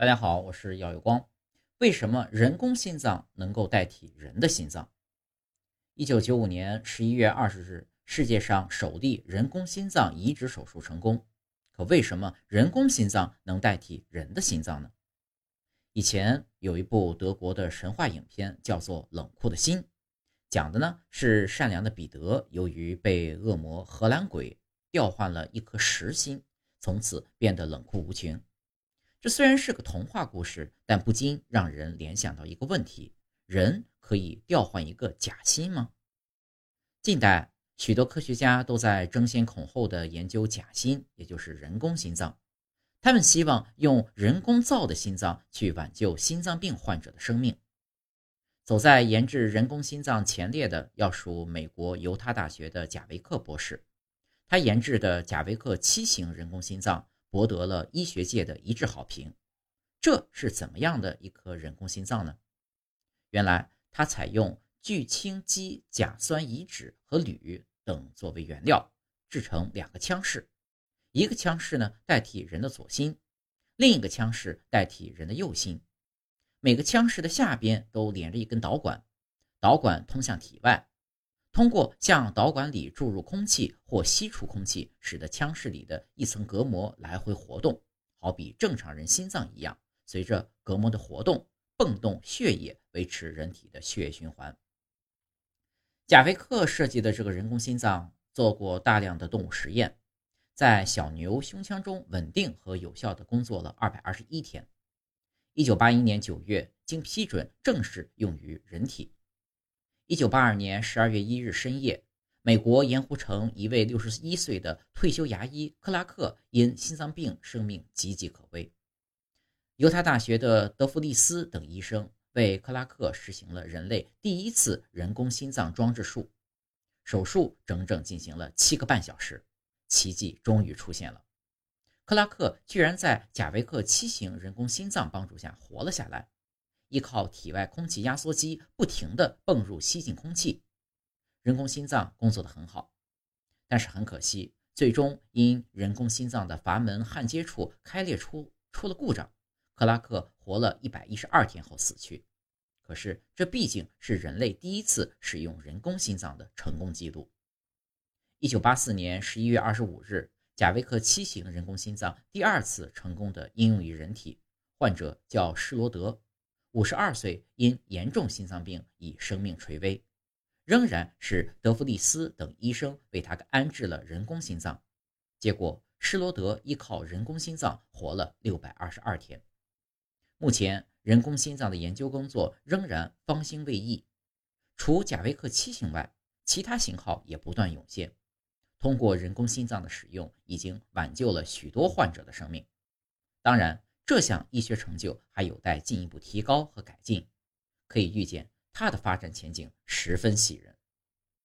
大家好，我是耀有光。为什么人工心脏能够代替人的心脏？一九九五年十一月二十日，世界上首例人工心脏移植手术成功。可为什么人工心脏能代替人的心脏呢？以前有一部德国的神话影片，叫做《冷酷的心》，讲的呢是善良的彼得，由于被恶魔荷兰鬼调换了一颗实心，从此变得冷酷无情。这虽然是个童话故事，但不禁让人联想到一个问题：人可以调换一个假心吗？近代许多科学家都在争先恐后地研究假心，也就是人工心脏。他们希望用人工造的心脏去挽救心脏病患者的生命。走在研制人工心脏前列的，要数美国犹他大学的贾维克博士。他研制的贾维克七型人工心脏。博得了医学界的一致好评。这是怎么样的一颗人工心脏呢？原来，它采用聚氢基甲酸乙酯和铝等作为原料，制成两个腔室。一个腔室呢代替人的左心，另一个腔室代替人的右心。每个腔室的下边都连着一根导管，导管通向体外。通过向导管里注入空气或吸出空气，使得腔室里的一层隔膜来回活动，好比正常人心脏一样。随着隔膜的活动，泵动血液，维持人体的血液循环。贾维克设计的这个人工心脏做过大量的动物实验，在小牛胸腔中稳定和有效地工作了二百二十一天。一九八一年九月，经批准正式用于人体。一九八二年十二月一日深夜，美国盐湖城一位六十一岁的退休牙医克拉克因心脏病生命岌岌可危。犹他大学的德弗利斯等医生为克拉克实行了人类第一次人工心脏装置术，手术整整进行了七个半小时，奇迹终于出现了，克拉克居然在贾维克七型人工心脏帮助下活了下来。依靠体外空气压缩机不停地泵入吸进空气，人工心脏工作得很好。但是很可惜，最终因人工心脏的阀门焊接处开裂出出了故障，克拉克活了一百一十二天后死去。可是这毕竟是人类第一次使用人工心脏的成功记录。一九八四年十一月二十五日，贾维克七型人工心脏第二次成功的应用于人体，患者叫施罗德。五十二岁，因严重心脏病已生命垂危，仍然是德弗利斯等医生为他安置了人工心脏。结果，施罗德依靠人工心脏活了六百二十二天。目前，人工心脏的研究工作仍然方兴未艾。除贾维克七型外，其他型号也不断涌现。通过人工心脏的使用，已经挽救了许多患者的生命。当然。这项医学成就还有待进一步提高和改进，可以预见它的发展前景十分喜人。